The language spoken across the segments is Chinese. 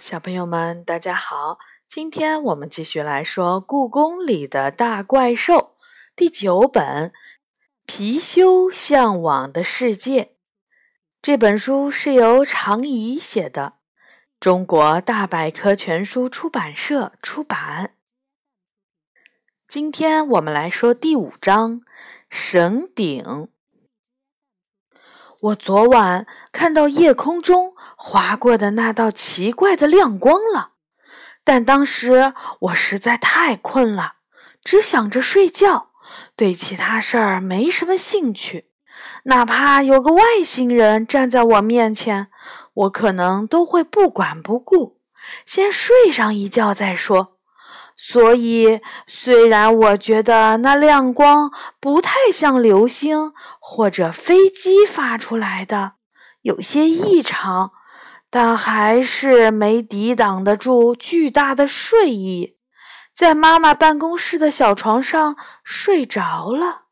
小朋友们，大家好！今天我们继续来说《故宫里的大怪兽》第九本《貔貅向往的世界》。这本书是由常怡写的，中国大百科全书出版社出版。今天我们来说第五章“神顶”。我昨晚看到夜空中划过的那道奇怪的亮光了，但当时我实在太困了，只想着睡觉，对其他事儿没什么兴趣。哪怕有个外星人站在我面前，我可能都会不管不顾，先睡上一觉再说。所以，虽然我觉得那亮光不太像流星或者飞机发出来的，有些异常，但还是没抵挡得住巨大的睡意，在妈妈办公室的小床上睡着了。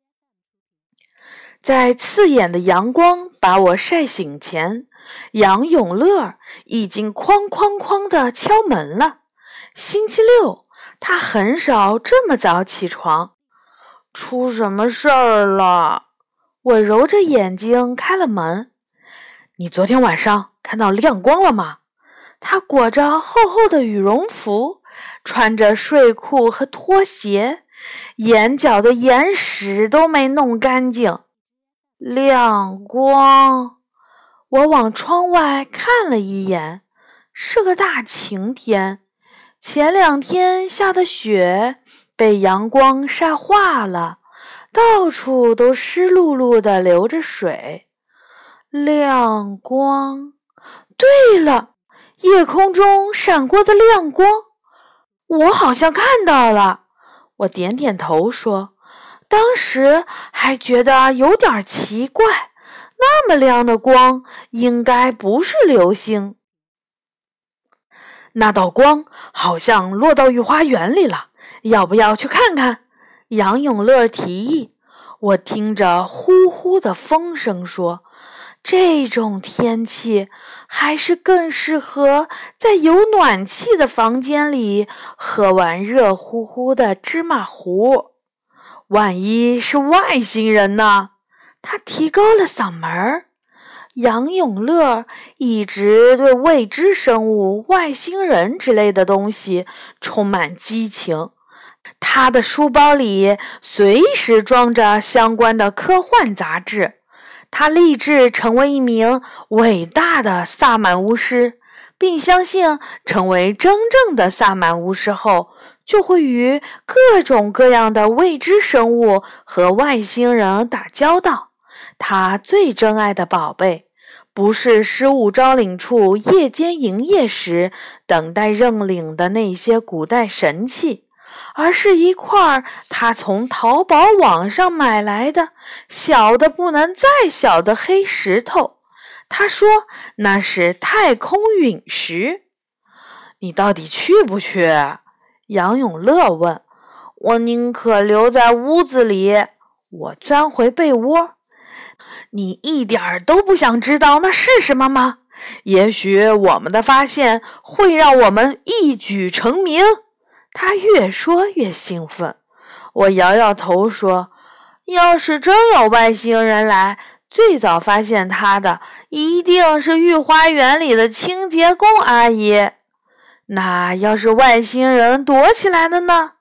在刺眼的阳光把我晒醒前，杨永乐已经哐哐哐地敲门了。星期六。他很少这么早起床，出什么事儿了？我揉着眼睛开了门。你昨天晚上看到亮光了吗？他裹着厚厚的羽绒服，穿着睡裤和拖鞋，眼角的眼屎都没弄干净。亮光！我往窗外看了一眼，是个大晴天。前两天下的雪被阳光晒化了，到处都湿漉漉的，流着水。亮光，对了，夜空中闪过的亮光，我好像看到了。我点点头说：“当时还觉得有点奇怪，那么亮的光，应该不是流星。”那道光好像落到御花园里了，要不要去看看？杨永乐提议。我听着呼呼的风声说：“这种天气还是更适合在有暖气的房间里喝完热乎乎的芝麻糊。万一是外星人呢？”他提高了嗓门儿。杨永乐一直对未知生物、外星人之类的东西充满激情。他的书包里随时装着相关的科幻杂志。他立志成为一名伟大的萨满巫师，并相信成为真正的萨满巫师后，就会与各种各样的未知生物和外星人打交道。他最珍爱的宝贝。不是失物招领处夜间营业时等待认领的那些古代神器，而是一块他从淘宝网上买来的小的不能再小的黑石头。他说那是太空陨石。你到底去不去？杨永乐问。我宁可留在屋子里。我钻回被窝。你一点儿都不想知道那是什么吗？也许我们的发现会让我们一举成名。他越说越兴奋。我摇摇头说：“要是真有外星人来，最早发现他的一定是御花园里的清洁工阿姨。那要是外星人躲起来了呢？”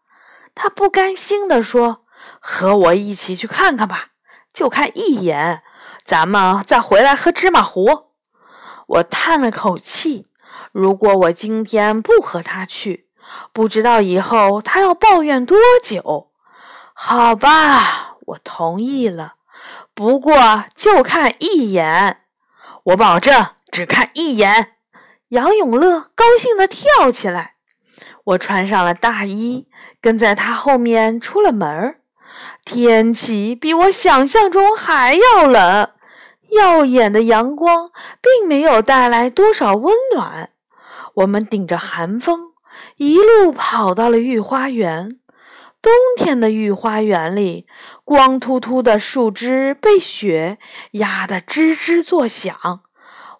他不甘心地说：“和我一起去看看吧，就看一眼。”咱们再回来喝芝麻糊。我叹了口气。如果我今天不和他去，不知道以后他要抱怨多久。好吧，我同意了。不过就看一眼，我保证只看一眼。杨永乐高兴地跳起来。我穿上了大衣，跟在他后面出了门。天气比我想象中还要冷。耀眼的阳光并没有带来多少温暖。我们顶着寒风，一路跑到了御花园。冬天的御花园里，光秃秃的树枝被雪压得吱吱作响。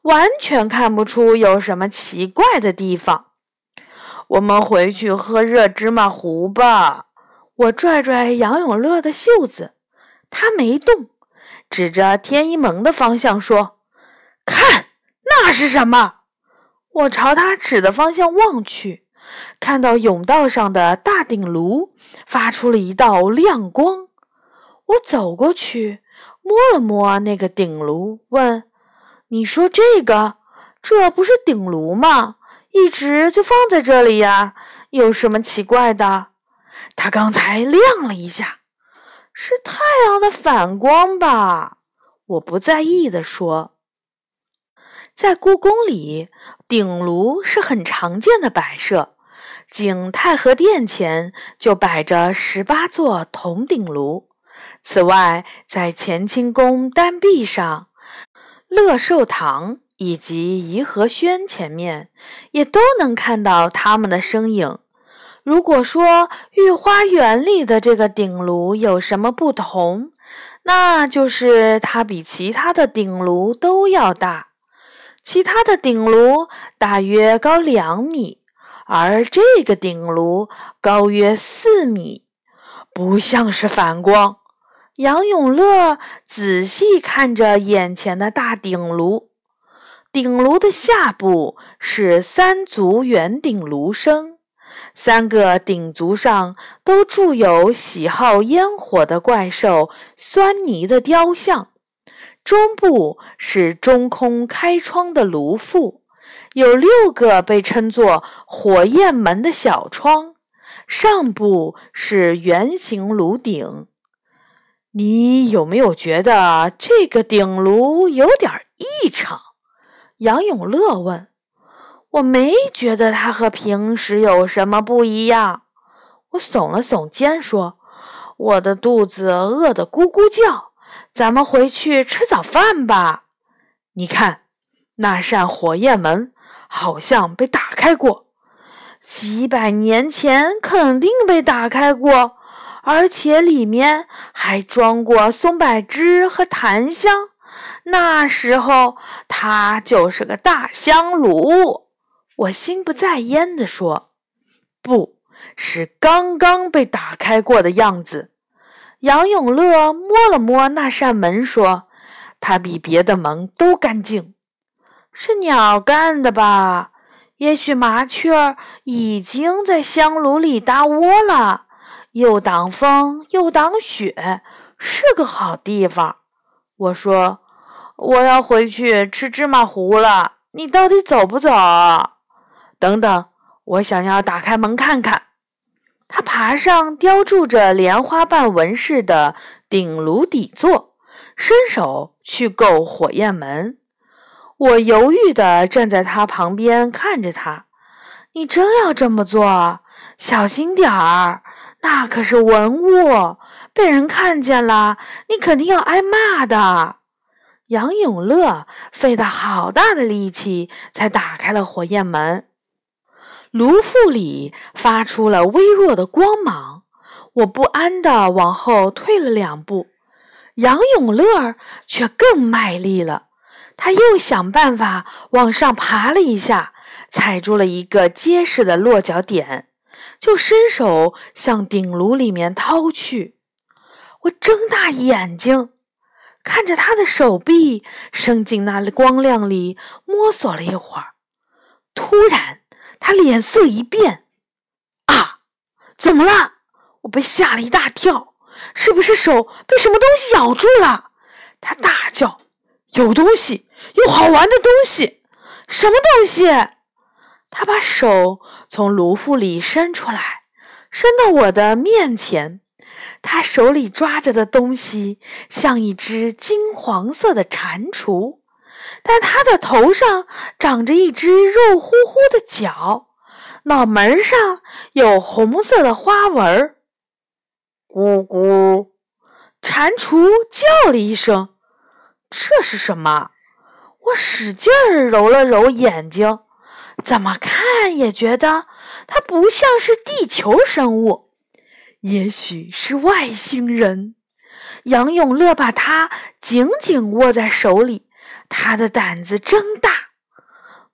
完全看不出有什么奇怪的地方。我们回去喝热芝麻糊吧。我拽拽杨永乐的袖子，他没动，指着天一门的方向说：“看，那是什么？”我朝他指的方向望去，看到甬道上的大鼎炉发出了一道亮光。我走过去，摸了摸那个鼎炉，问：“你说这个，这不是鼎炉吗？一直就放在这里呀，有什么奇怪的？”他刚才亮了一下，是太阳的反光吧？我不在意地说。在故宫里，鼎炉是很常见的摆设。景太和殿前就摆着十八座铜鼎炉。此外，在乾清宫丹壁上、乐寿堂以及颐和轩前面，也都能看到他们的身影。如果说御花园里的这个鼎炉有什么不同，那就是它比其他的鼎炉都要大。其他的鼎炉大约高两米，而这个鼎炉高约四米，不像是反光。杨永乐仔细看着眼前的大鼎炉，鼎炉的下部是三足圆顶炉身，三个鼎足上都铸有喜好烟火的怪兽酸泥的雕像。中部是中空开窗的炉腹，有六个被称作火焰门的小窗。上部是圆形炉顶。你有没有觉得这个鼎炉有点异常？杨永乐问。我没觉得它和平时有什么不一样。我耸了耸肩说：“我的肚子饿得咕咕叫。”咱们回去吃早饭吧。你看，那扇火焰门好像被打开过，几百年前肯定被打开过，而且里面还装过松柏枝和檀香。那时候它就是个大香炉。我心不在焉地说：“不是刚刚被打开过的样子。”杨永乐摸了摸那扇门，说：“它比别的门都干净，是鸟干的吧？也许麻雀已经在香炉里搭窝了，又挡风又挡雪，是个好地方。”我说：“我要回去吃芝麻糊了，你到底走不走？”等等，我想要打开门看看。他爬上雕铸着莲花瓣纹饰的顶炉底座，伸手去够火焰门。我犹豫地站在他旁边看着他。你真要这么做？小心点儿，那可是文物，被人看见了，你肯定要挨骂的。杨永乐费了好大的力气才打开了火焰门。炉腹里发出了微弱的光芒，我不安地往后退了两步，杨永乐却更卖力了。他又想办法往上爬了一下，踩住了一个结实的落脚点，就伸手向鼎炉里面掏去。我睁大眼睛看着他的手臂伸进那光亮里，摸索了一会儿，突然。他脸色一变，啊，怎么了？我被吓了一大跳，是不是手被什么东西咬住了？他大叫：“有东西，有好玩的东西！什么东西？”他把手从炉腹里伸出来，伸到我的面前。他手里抓着的东西像一只金黄色的蟾蜍。但他的头上长着一只肉乎乎的角，脑门上有红色的花纹。咕咕，蟾蜍叫了一声：“这是什么？”我使劲儿揉了揉眼睛，怎么看也觉得它不像是地球生物，也许是外星人。杨永乐把它紧紧握在手里。他的胆子真大。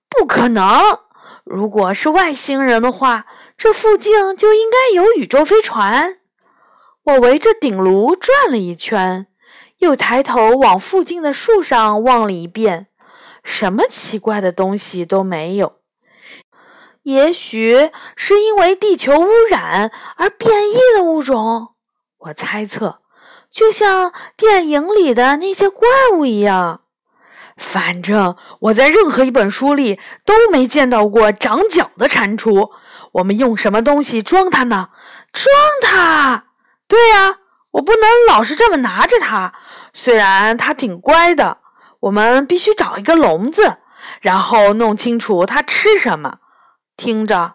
不可能！如果是外星人的话，这附近就应该有宇宙飞船。我围着顶炉转了一圈，又抬头往附近的树上望了一遍，什么奇怪的东西都没有。也许是因为地球污染而变异的物种，我猜测，就像电影里的那些怪物一样。反正我在任何一本书里都没见到过长脚的蟾蜍。我们用什么东西装它呢？装它？对呀，我不能老是这么拿着它。虽然它挺乖的，我们必须找一个笼子，然后弄清楚它吃什么。听着，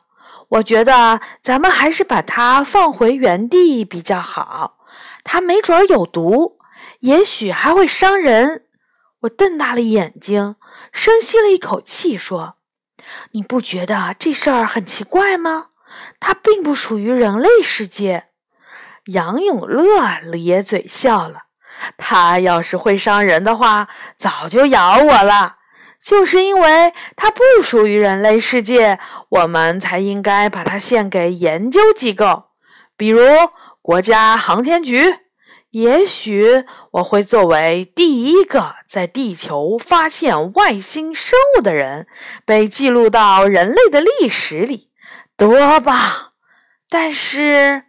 我觉得咱们还是把它放回原地比较好。它没准有毒，也许还会伤人。我瞪大了眼睛，深吸了一口气，说：“你不觉得这事儿很奇怪吗？它并不属于人类世界。”杨永乐咧嘴笑了：“它要是会伤人的话，早就咬我了。就是因为它不属于人类世界，我们才应该把它献给研究机构，比如国家航天局。”也许我会作为第一个在地球发现外星生物的人，被记录到人类的历史里，多棒！但是，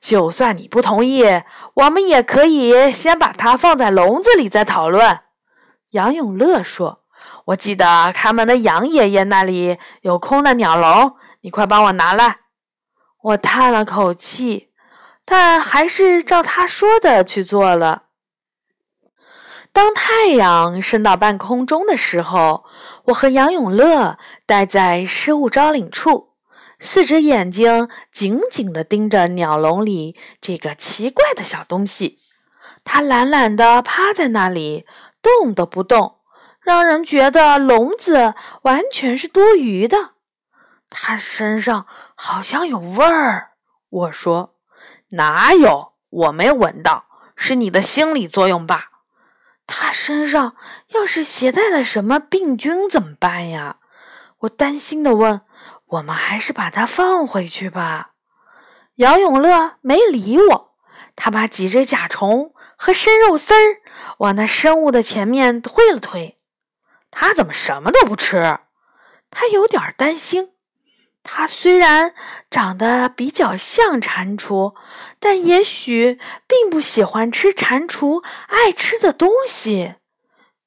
就算你不同意，我们也可以先把它放在笼子里再讨论。杨永乐说：“我记得他们的杨爷爷那里有空的鸟笼，你快帮我拿来。”我叹了口气。但还是照他说的去做了。当太阳升到半空中的时候，我和杨永乐待在失物招领处，四只眼睛紧紧地盯着鸟笼里这个奇怪的小东西。它懒懒地趴在那里，动都不动，让人觉得笼子完全是多余的。它身上好像有味儿，我说。哪有？我没闻到，是你的心理作用吧？他身上要是携带了什么病菌怎么办呀？我担心的问。我们还是把它放回去吧。姚永乐没理我，他把几只甲虫和生肉丝儿往那生物的前面推了推。他怎么什么都不吃？他有点担心。它虽然长得比较像蟾蜍，但也许并不喜欢吃蟾蜍爱吃的东西。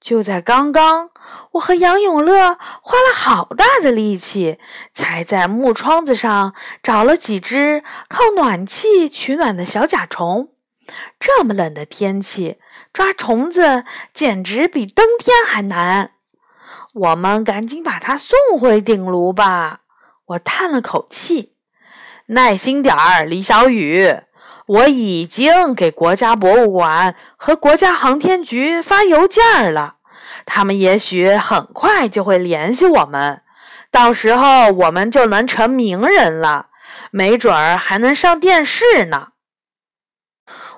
就在刚刚，我和杨永乐花了好大的力气，才在木窗子上找了几只靠暖气取暖的小甲虫。这么冷的天气，抓虫子简直比登天还难。我们赶紧把它送回顶炉吧。我叹了口气，耐心点儿，李小雨。我已经给国家博物馆和国家航天局发邮件了，他们也许很快就会联系我们，到时候我们就能成名人了，没准儿还能上电视呢。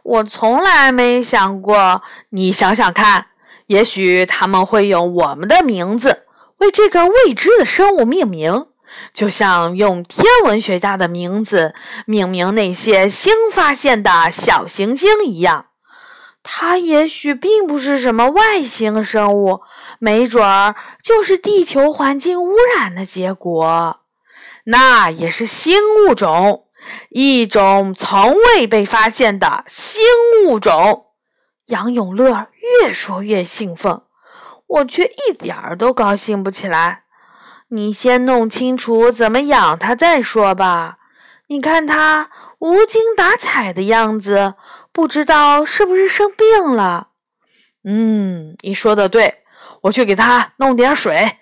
我从来没想过，你想想看，也许他们会用我们的名字为这个未知的生物命名。就像用天文学家的名字命名那些新发现的小行星一样，它也许并不是什么外星生物，没准儿就是地球环境污染的结果。那也是新物种，一种从未被发现的新物种。杨永乐越说越兴奋，我却一点儿都高兴不起来。你先弄清楚怎么养它再说吧。你看它无精打采的样子，不知道是不是生病了。嗯，你说的对，我去给它弄点水。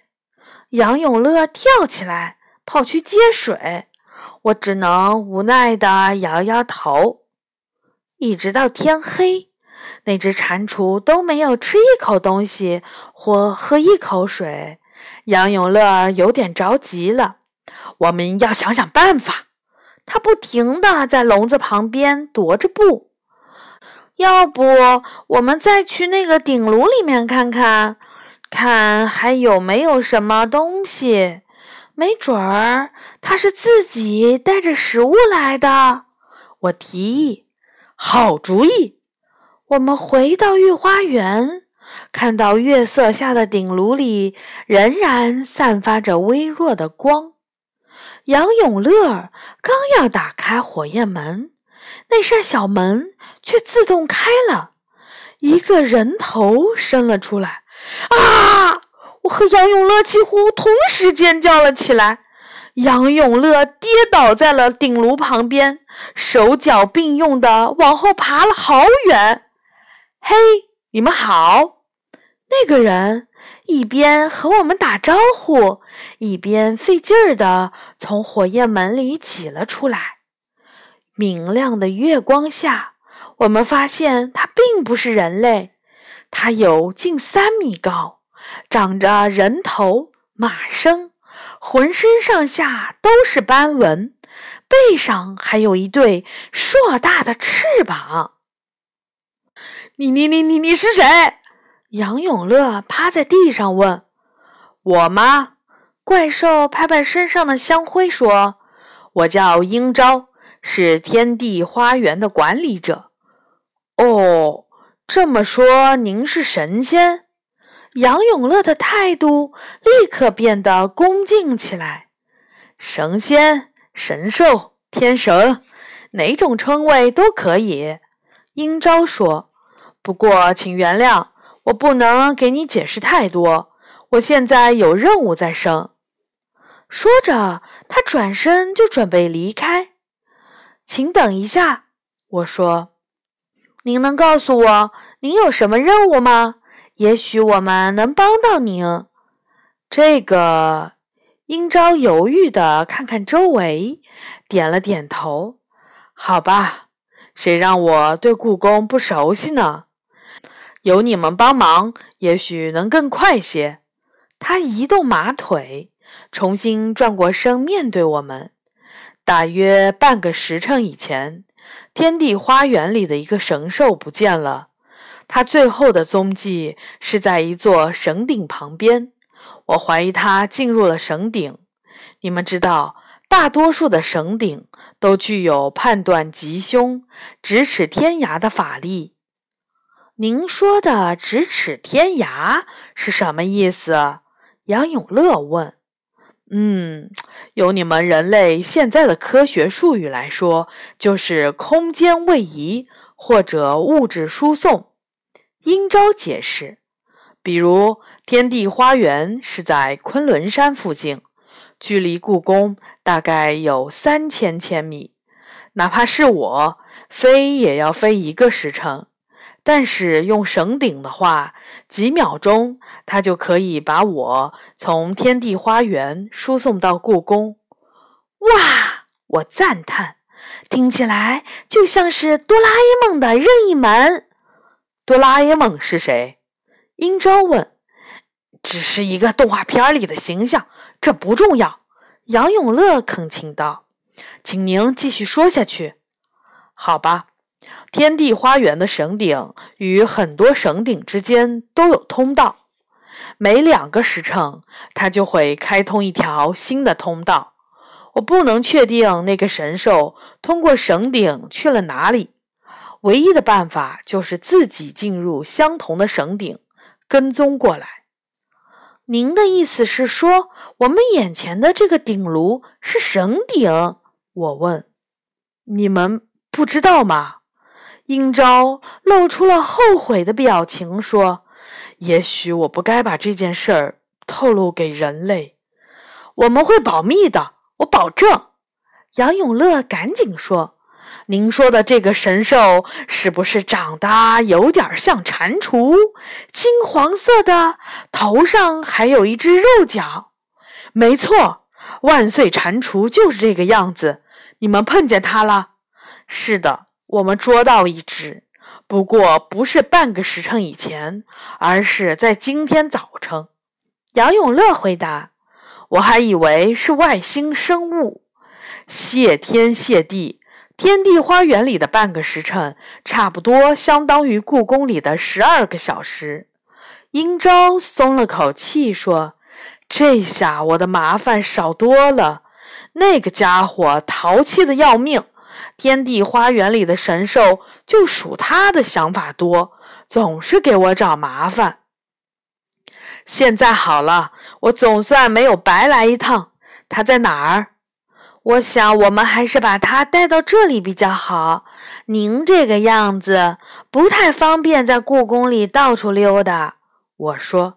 杨永乐跳起来跑去接水，我只能无奈地摇摇头。一直到天黑，那只蟾蜍都没有吃一口东西或喝一口水。杨永乐有点着急了，我们要想想办法。他不停地在笼子旁边踱着步。要不，我们再去那个顶炉里面看看？看还有没有什么东西。没准儿他是自己带着食物来的。我提议，好主意。我们回到御花园，看到月色下的顶炉里仍然散发着微弱的光。杨永乐刚要打开火焰门，那扇小门却自动开了，一个人头伸了出来。啊！我和杨永乐几乎同时尖叫了起来。杨永乐跌倒在了顶炉旁边，手脚并用的往后爬了好远。嘿，你们好！那个人一边和我们打招呼，一边费劲儿的从火焰门里挤了出来。明亮的月光下，我们发现他并不是人类，他有近三米高。长着人头马身，浑身上下都是斑纹，背上还有一对硕大的翅膀。你你你你你是谁？杨永乐趴在地上问。我吗？怪兽拍拍身上的香灰说：“我叫英昭，是天地花园的管理者。”哦，这么说您是神仙？杨永乐的态度立刻变得恭敬起来。神仙、神兽、天神，哪种称谓都可以。英昭说：“不过，请原谅，我不能给你解释太多。我现在有任务在身。”说着，他转身就准备离开。请等一下，我说：“您能告诉我您有什么任务吗？”也许我们能帮到您。这个英昭犹豫的看看周围，点了点头。好吧，谁让我对故宫不熟悉呢？有你们帮忙，也许能更快些。他移动马腿，重新转过身面对我们。大约半个时辰以前，天地花园里的一个神兽不见了。他最后的踪迹是在一座神鼎旁边，我怀疑他进入了神鼎。你们知道，大多数的神鼎都具有判断吉凶、咫尺天涯的法力。您说的“咫尺天涯”是什么意思？杨永乐问。嗯，由你们人类现在的科学术语来说，就是空间位移或者物质输送。英昭解释：“比如，天地花园是在昆仑山附近，距离故宫大概有三千千米。哪怕是我飞，也要飞一个时辰。但是用绳顶的话，几秒钟，它就可以把我从天地花园输送到故宫。”哇！我赞叹，听起来就像是哆啦 A 梦的任意门。哆啦 A 梦是谁？英昭问。只是一个动画片里的形象，这不重要。杨永乐恳请道：“请您继续说下去。”好吧，天地花园的神顶与很多神顶之间都有通道，每两个时辰，它就会开通一条新的通道。我不能确定那个神兽通过神顶去了哪里。唯一的办法就是自己进入相同的神顶，跟踪过来。您的意思是说，我们眼前的这个鼎炉是神顶？我问。你们不知道吗？英昭露出了后悔的表情，说：“也许我不该把这件事儿透露给人类。我们会保密的，我保证。”杨永乐赶紧说。您说的这个神兽是不是长得有点像蟾蜍？金黄色的，头上还有一只肉角。没错，万岁蟾蜍就是这个样子。你们碰见它了？是的，我们捉到一只，不过不是半个时辰以前，而是在今天早晨。杨永乐回答：“我还以为是外星生物。”谢天谢地。天地花园里的半个时辰，差不多相当于故宫里的十二个小时。英昭松了口气说：“这下我的麻烦少多了。那个家伙淘气的要命，天地花园里的神兽就数他的想法多，总是给我找麻烦。现在好了，我总算没有白来一趟。他在哪儿？”我想，我们还是把它带到这里比较好。您这个样子不太方便，在故宫里到处溜达。我说：“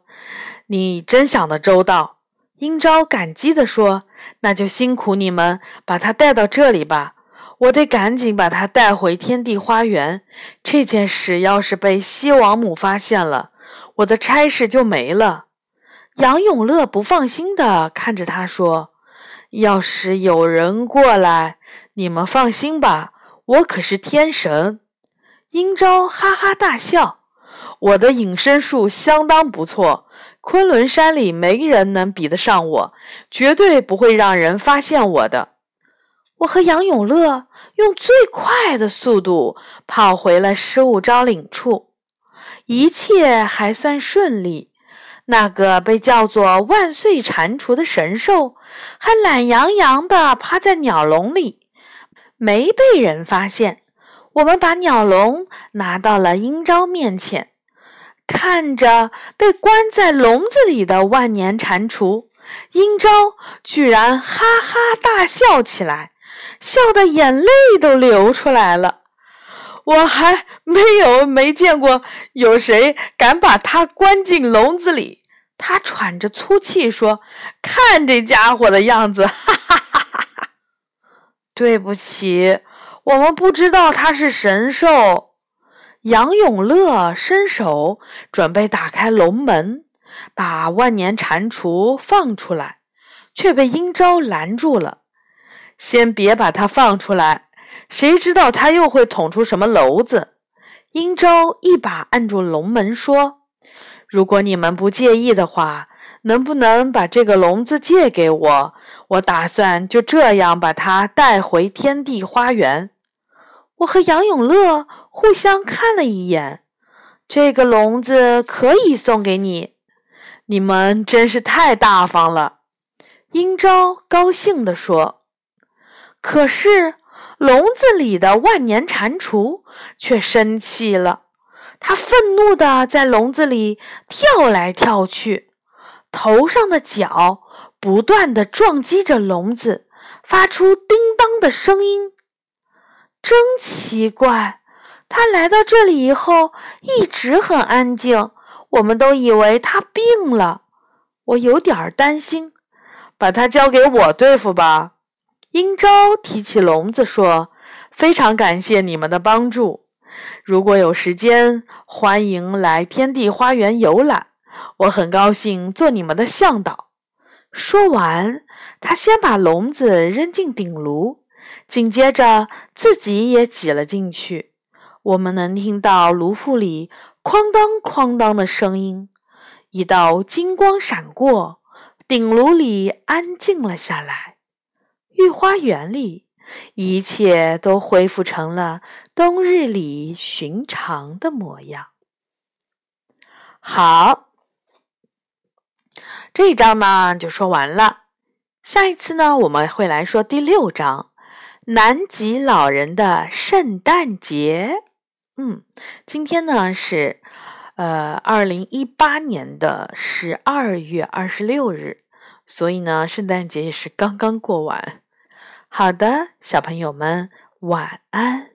你真想得周到。”英昭感激地说：“那就辛苦你们把它带到这里吧。我得赶紧把它带回天地花园。这件事要是被西王母发现了，我的差事就没了。”杨永乐不放心地看着他说。要是有人过来，你们放心吧，我可是天神。英昭哈哈大笑，我的隐身术相当不错，昆仑山里没人能比得上我，绝对不会让人发现我的。我和杨永乐用最快的速度跑回了失物招领处，一切还算顺利。那个被叫做“万岁蟾蜍”的神兽，还懒洋洋地趴在鸟笼里，没被人发现。我们把鸟笼拿到了英昭面前，看着被关在笼子里的万年蟾蜍，英昭居然哈哈大笑起来，笑得眼泪都流出来了。我还没有没见过有谁敢把它关进笼子里。他喘着粗气说：“看这家伙的样子，哈哈哈哈哈！对不起，我们不知道他是神兽。”杨永乐伸手准备打开笼门，把万年蟾蜍放出来，却被英昭拦住了。“先别把它放出来，谁知道他又会捅出什么娄子？”英昭一把按住笼门说。如果你们不介意的话，能不能把这个笼子借给我？我打算就这样把它带回天地花园。我和杨永乐互相看了一眼，这个笼子可以送给你。你们真是太大方了，英昭高兴地说。可是笼子里的万年蟾蜍却生气了。它愤怒地在笼子里跳来跳去，头上的角不断地撞击着笼子，发出叮当的声音。真奇怪，他来到这里以后一直很安静，我们都以为他病了。我有点担心，把他交给我对付吧。英昭提起笼子说：“非常感谢你们的帮助。”如果有时间，欢迎来天地花园游览。我很高兴做你们的向导。说完，他先把笼子扔进鼎炉，紧接着自己也挤了进去。我们能听到炉腹里哐当哐当的声音，一道金光闪过，鼎炉里安静了下来。御花园里。一切都恢复成了冬日里寻常的模样。好，这一章呢就说完了。下一次呢，我们会来说第六章——南极老人的圣诞节。嗯，今天呢是呃二零一八年的十二月二十六日，所以呢，圣诞节也是刚刚过完。好的，小朋友们，晚安。